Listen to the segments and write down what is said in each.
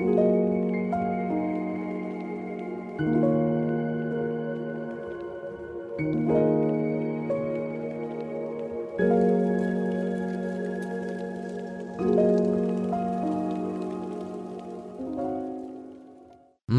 Ну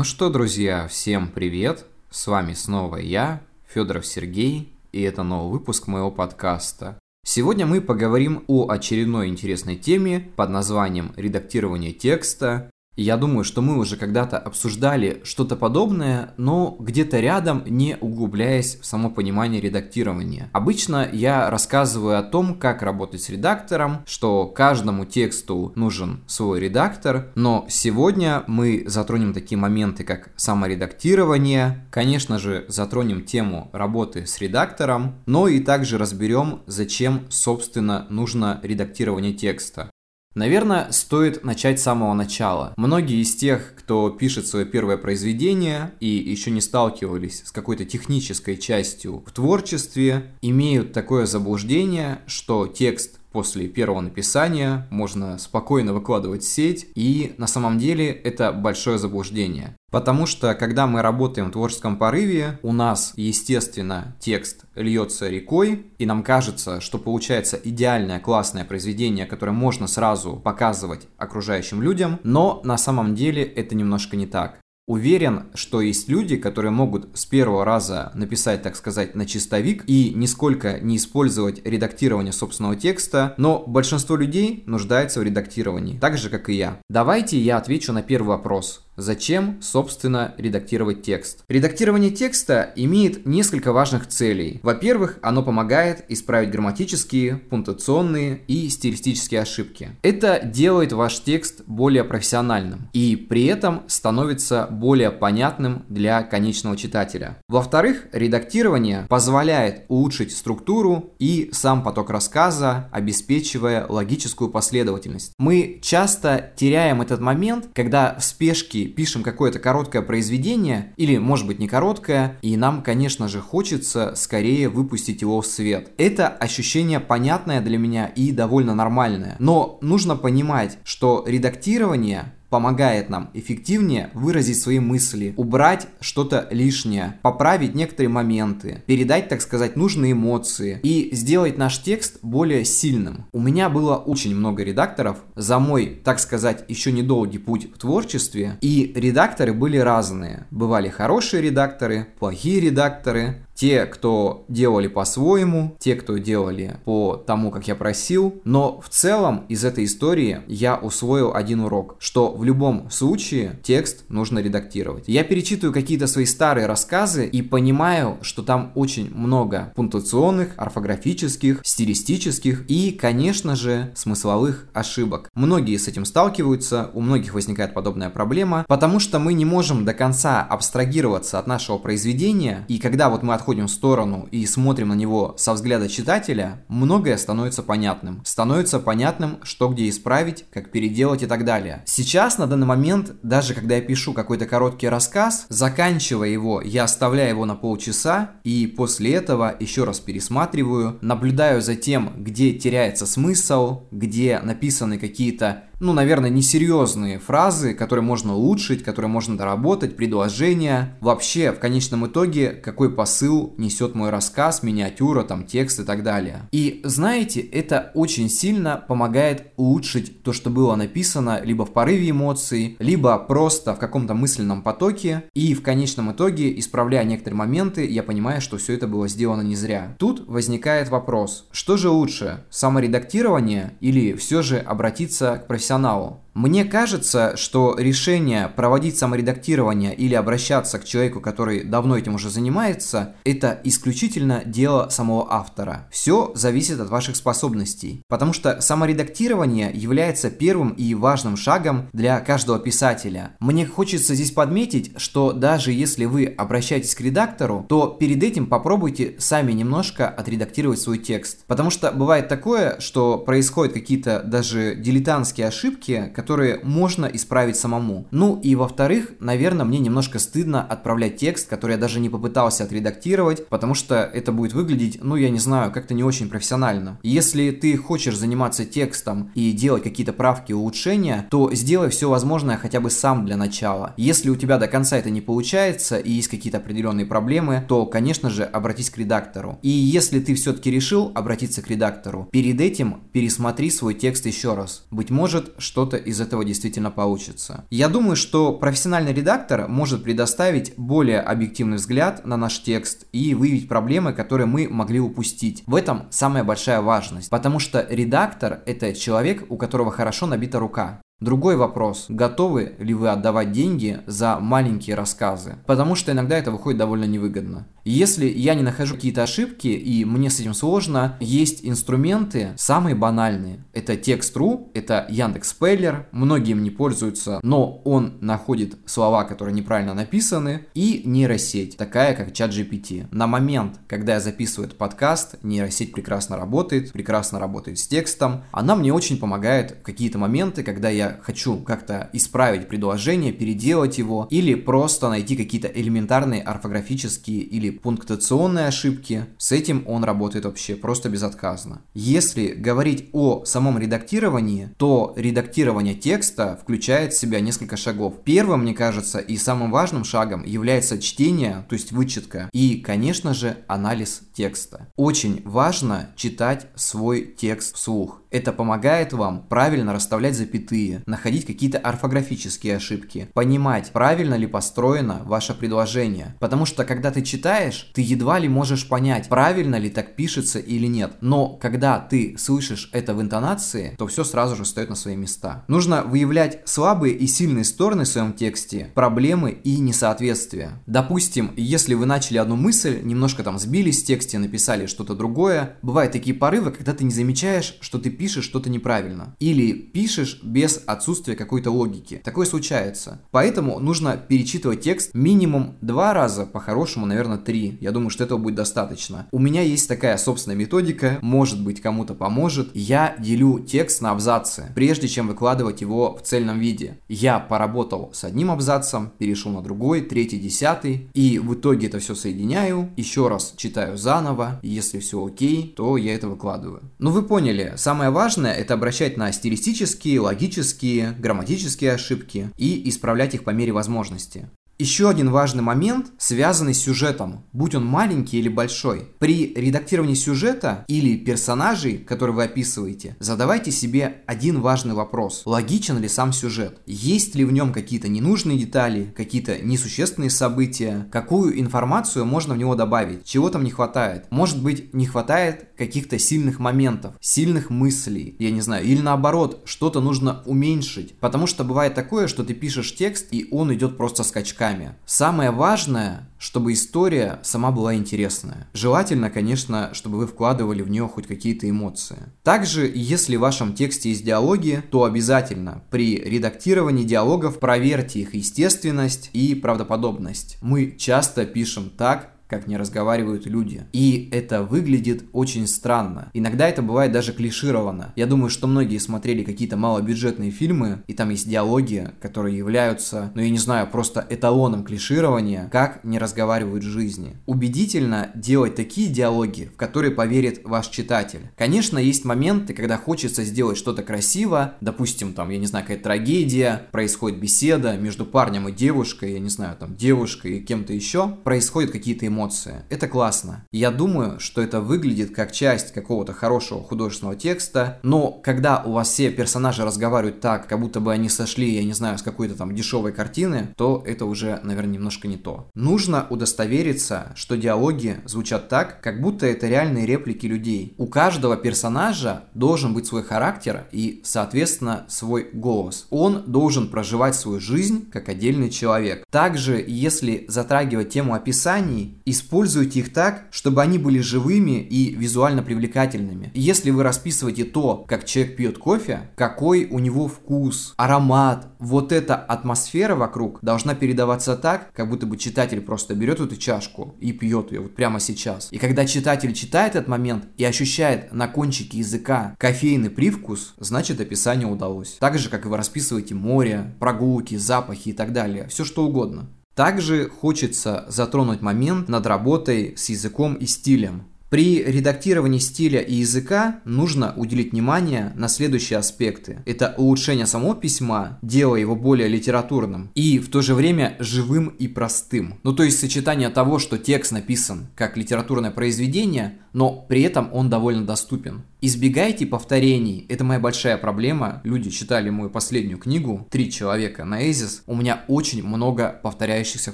что, друзья, всем привет! С вами снова я, Федоров Сергей, и это новый выпуск моего подкаста. Сегодня мы поговорим о очередной интересной теме под названием редактирование текста я думаю, что мы уже когда-то обсуждали что-то подобное, но где-то рядом, не углубляясь в само понимание редактирования. Обычно я рассказываю о том, как работать с редактором, что каждому тексту нужен свой редактор, но сегодня мы затронем такие моменты, как саморедактирование, конечно же, затронем тему работы с редактором, но и также разберем, зачем, собственно, нужно редактирование текста. Наверное, стоит начать с самого начала. Многие из тех, кто пишет свое первое произведение и еще не сталкивались с какой-то технической частью в творчестве, имеют такое заблуждение, что текст после первого написания можно спокойно выкладывать сеть, и на самом деле это большое заблуждение. Потому что, когда мы работаем в творческом порыве, у нас, естественно, текст льется рекой, и нам кажется, что получается идеальное, классное произведение, которое можно сразу показывать окружающим людям, но на самом деле это немножко не так. Уверен, что есть люди, которые могут с первого раза написать, так сказать, на чистовик и нисколько не использовать редактирование собственного текста, но большинство людей нуждается в редактировании, так же, как и я. Давайте я отвечу на первый вопрос. Зачем, собственно, редактировать текст? Редактирование текста имеет несколько важных целей. Во-первых, оно помогает исправить грамматические, пунктуационные и стилистические ошибки. Это делает ваш текст более профессиональным и при этом становится более понятным для конечного читателя. Во-вторых, редактирование позволяет улучшить структуру и сам поток рассказа, обеспечивая логическую последовательность. Мы часто теряем этот момент, когда в спешке пишем какое-то короткое произведение, или может быть не короткое, и нам, конечно же, хочется скорее выпустить его в свет. Это ощущение понятное для меня и довольно нормальное. Но нужно понимать, что редактирование помогает нам эффективнее выразить свои мысли, убрать что-то лишнее, поправить некоторые моменты, передать, так сказать, нужные эмоции и сделать наш текст более сильным. У меня было очень много редакторов за мой, так сказать, еще недолгий путь в творчестве, и редакторы были разные. Бывали хорошие редакторы, плохие редакторы, те, кто делали по-своему, те, кто делали по тому, как я просил. Но в целом из этой истории я усвоил один урок, что в любом случае текст нужно редактировать. Я перечитываю какие-то свои старые рассказы и понимаю, что там очень много пунктуационных, орфографических, стилистических и, конечно же, смысловых ошибок. Многие с этим сталкиваются, у многих возникает подобная проблема, потому что мы не можем до конца абстрагироваться от нашего произведения, и когда вот мы отходим в сторону и смотрим на него со взгляда читателя, многое становится понятным. Становится понятным, что где исправить, как переделать и так далее. Сейчас, на данный момент, даже когда я пишу какой-то короткий рассказ, заканчивая его, я оставляю его на полчаса и после этого еще раз пересматриваю, наблюдаю за тем, где теряется смысл, где написаны какие-то ну, наверное, несерьезные фразы, которые можно улучшить, которые можно доработать, предложения. Вообще, в конечном итоге, какой посыл несет мой рассказ, миниатюра, там, текст и так далее. И знаете, это очень сильно помогает улучшить то, что было написано либо в порыве эмоций, либо просто в каком-то мысленном потоке. И в конечном итоге, исправляя некоторые моменты, я понимаю, что все это было сделано не зря. Тут возникает вопрос, что же лучше, саморедактирование или все же обратиться к профессиональному профессионалу. Мне кажется, что решение проводить саморедактирование или обращаться к человеку, который давно этим уже занимается, это исключительно дело самого автора. Все зависит от ваших способностей. Потому что саморедактирование является первым и важным шагом для каждого писателя. Мне хочется здесь подметить, что даже если вы обращаетесь к редактору, то перед этим попробуйте сами немножко отредактировать свой текст. Потому что бывает такое, что происходят какие-то даже дилетантские ошибки, которые можно исправить самому. Ну и во-вторых, наверное, мне немножко стыдно отправлять текст, который я даже не попытался отредактировать, потому что это будет выглядеть, ну я не знаю, как-то не очень профессионально. Если ты хочешь заниматься текстом и делать какие-то правки, улучшения, то сделай все возможное хотя бы сам для начала. Если у тебя до конца это не получается и есть какие-то определенные проблемы, то, конечно же, обратись к редактору. И если ты все-таки решил обратиться к редактору, перед этим пересмотри свой текст еще раз. Быть может, что-то этого действительно получится. Я думаю, что профессиональный редактор может предоставить более объективный взгляд на наш текст и выявить проблемы, которые мы могли упустить. В этом самая большая важность, потому что редактор – это человек, у которого хорошо набита рука. Другой вопрос, готовы ли вы отдавать деньги за маленькие рассказы? Потому что иногда это выходит довольно невыгодно. Если я не нахожу какие-то ошибки и мне с этим сложно, есть инструменты самые банальные. Это Text.ru, это Яндекс Спейлер, многие им не пользуются, но он находит слова, которые неправильно написаны, и нейросеть, такая как ChatGPT. На момент, когда я записываю этот подкаст, нейросеть прекрасно работает, прекрасно работает с текстом. Она мне очень помогает в какие-то моменты, когда я хочу как-то исправить предложение, переделать его, или просто найти какие-то элементарные орфографические или пунктуационные ошибки, с этим он работает вообще просто безотказно. Если говорить о самом редактировании, то редактирование текста включает в себя несколько шагов. Первым, мне кажется, и самым важным шагом является чтение, то есть вычетка, и, конечно же, анализ текста. Очень важно читать свой текст вслух. Это помогает вам правильно расставлять запятые, находить какие-то орфографические ошибки, понимать, правильно ли построено ваше предложение. Потому что когда ты читаешь, ты едва ли можешь понять, правильно ли так пишется или нет. Но когда ты слышишь это в интонации, то все сразу же встает на свои места. Нужно выявлять слабые и сильные стороны в своем тексте, проблемы и несоответствия. Допустим, если вы начали одну мысль, немножко там сбились в тексте, написали что-то другое, бывают такие порывы, когда ты не замечаешь, что ты пишешь что-то неправильно. Или пишешь без отсутствия какой-то логики. Такое случается. Поэтому нужно перечитывать текст минимум два раза, по-хорошему, наверное, три. Я думаю, что этого будет достаточно. У меня есть такая собственная методика, может быть, кому-то поможет. Я делю текст на абзацы, прежде чем выкладывать его в цельном виде. Я поработал с одним абзацем, перешел на другой, третий, десятый, и в итоге это все соединяю, еще раз читаю заново, если все окей, то я это выкладываю. Ну вы поняли, самое важное это обращать на стилистические, логические, грамматические ошибки и исправлять их по мере возможности. Еще один важный момент, связанный с сюжетом, будь он маленький или большой. При редактировании сюжета или персонажей, которые вы описываете, задавайте себе один важный вопрос. Логичен ли сам сюжет? Есть ли в нем какие-то ненужные детали, какие-то несущественные события? Какую информацию можно в него добавить? Чего там не хватает? Может быть, не хватает каких-то сильных моментов, сильных мыслей, я не знаю, или наоборот, что-то нужно уменьшить. Потому что бывает такое, что ты пишешь текст, и он идет просто скачками вещами. Самое важное, чтобы история сама была интересная. Желательно, конечно, чтобы вы вкладывали в нее хоть какие-то эмоции. Также, если в вашем тексте есть диалоги, то обязательно при редактировании диалогов проверьте их естественность и правдоподобность. Мы часто пишем так, как не разговаривают люди. И это выглядит очень странно. Иногда это бывает даже клишировано. Я думаю, что многие смотрели какие-то малобюджетные фильмы, и там есть диалоги, которые являются, ну я не знаю, просто эталоном клиширования, как не разговаривают в жизни. Убедительно делать такие диалоги, в которые поверит ваш читатель. Конечно, есть моменты, когда хочется сделать что-то красиво, допустим, там, я не знаю, какая-то трагедия, происходит беседа между парнем и девушкой, я не знаю, там, девушкой и кем-то еще, происходят какие-то эмоции эмоции. Это классно. Я думаю, что это выглядит как часть какого-то хорошего художественного текста, но когда у вас все персонажи разговаривают так, как будто бы они сошли, я не знаю, с какой-то там дешевой картины, то это уже, наверное, немножко не то. Нужно удостовериться, что диалоги звучат так, как будто это реальные реплики людей. У каждого персонажа должен быть свой характер и, соответственно, свой голос. Он должен проживать свою жизнь как отдельный человек. Также, если затрагивать тему описаний используйте их так, чтобы они были живыми и визуально привлекательными. Если вы расписываете то, как человек пьет кофе, какой у него вкус, аромат, вот эта атмосфера вокруг должна передаваться так, как будто бы читатель просто берет эту чашку и пьет ее вот прямо сейчас. И когда читатель читает этот момент и ощущает на кончике языка кофейный привкус, значит описание удалось. Так же, как и вы расписываете море, прогулки, запахи и так далее. Все что угодно. Также хочется затронуть момент над работой с языком и стилем. При редактировании стиля и языка нужно уделить внимание на следующие аспекты. Это улучшение самого письма, делая его более литературным, и в то же время живым и простым. Ну то есть сочетание того, что текст написан как литературное произведение, но при этом он довольно доступен. Избегайте повторений. Это моя большая проблема. Люди читали мою последнюю книгу «Три человека» на Эзис. У меня очень много повторяющихся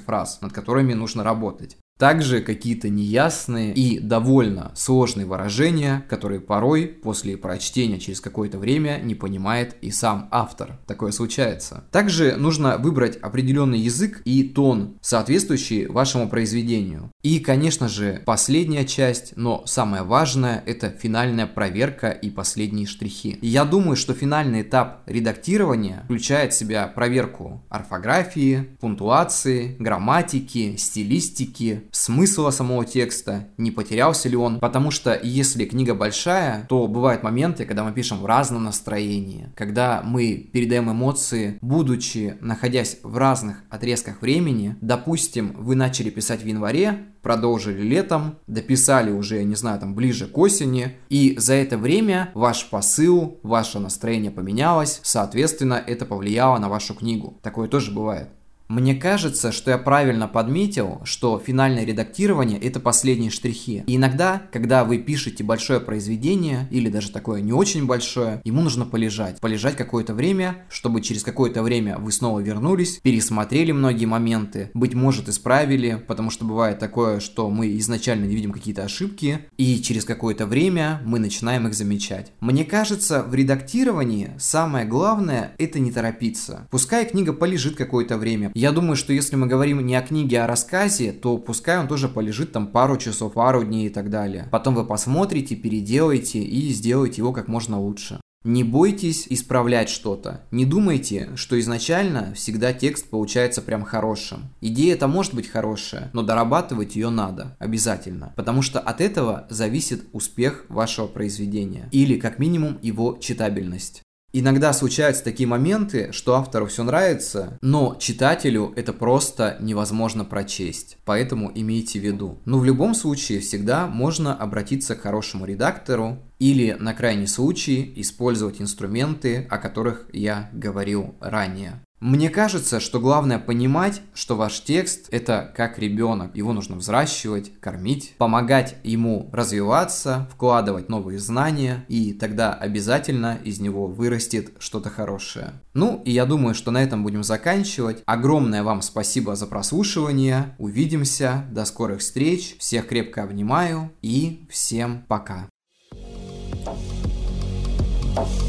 фраз, над которыми нужно работать. Также какие-то неясные и довольно сложные выражения, которые порой после прочтения через какое-то время не понимает и сам автор. Такое случается. Также нужно выбрать определенный язык и тон, соответствующий вашему произведению. И, конечно же, последняя часть, но самое важное, это финальная проверка и последние штрихи. Я думаю, что финальный этап редактирования включает в себя проверку орфографии, пунктуации, грамматики, стилистики, смысла самого текста, не потерялся ли он, потому что если книга большая, то бывают моменты, когда мы пишем в разном настроении, когда мы передаем эмоции, будучи находясь в разных отрезках времени, допустим, вы начали писать в январе, продолжили летом, дописали уже, я не знаю, там ближе к осени, и за это время ваш посыл, ваше настроение поменялось, соответственно, это повлияло на вашу книгу. Такое тоже бывает. Мне кажется, что я правильно подметил, что финальное редактирование – это последние штрихи. И иногда, когда вы пишете большое произведение, или даже такое не очень большое, ему нужно полежать. Полежать какое-то время, чтобы через какое-то время вы снова вернулись, пересмотрели многие моменты, быть может исправили, потому что бывает такое, что мы изначально не видим какие-то ошибки, и через какое-то время мы начинаем их замечать. Мне кажется, в редактировании самое главное – это не торопиться. Пускай книга полежит какое-то время, я думаю, что если мы говорим не о книге, а о рассказе, то пускай он тоже полежит там пару часов, пару дней и так далее. Потом вы посмотрите, переделаете и сделаете его как можно лучше. Не бойтесь исправлять что-то. Не думайте, что изначально всегда текст получается прям хорошим. Идея это может быть хорошая, но дорабатывать ее надо. Обязательно. Потому что от этого зависит успех вашего произведения. Или как минимум его читабельность. Иногда случаются такие моменты, что автору все нравится, но читателю это просто невозможно прочесть. Поэтому имейте в виду. Но в любом случае всегда можно обратиться к хорошему редактору или на крайний случай использовать инструменты, о которых я говорил ранее. Мне кажется, что главное понимать, что ваш текст это как ребенок. Его нужно взращивать, кормить, помогать ему развиваться, вкладывать новые знания, и тогда обязательно из него вырастет что-то хорошее. Ну, и я думаю, что на этом будем заканчивать. Огромное вам спасибо за прослушивание. Увидимся. До скорых встреч. Всех крепко обнимаю и всем пока. thank you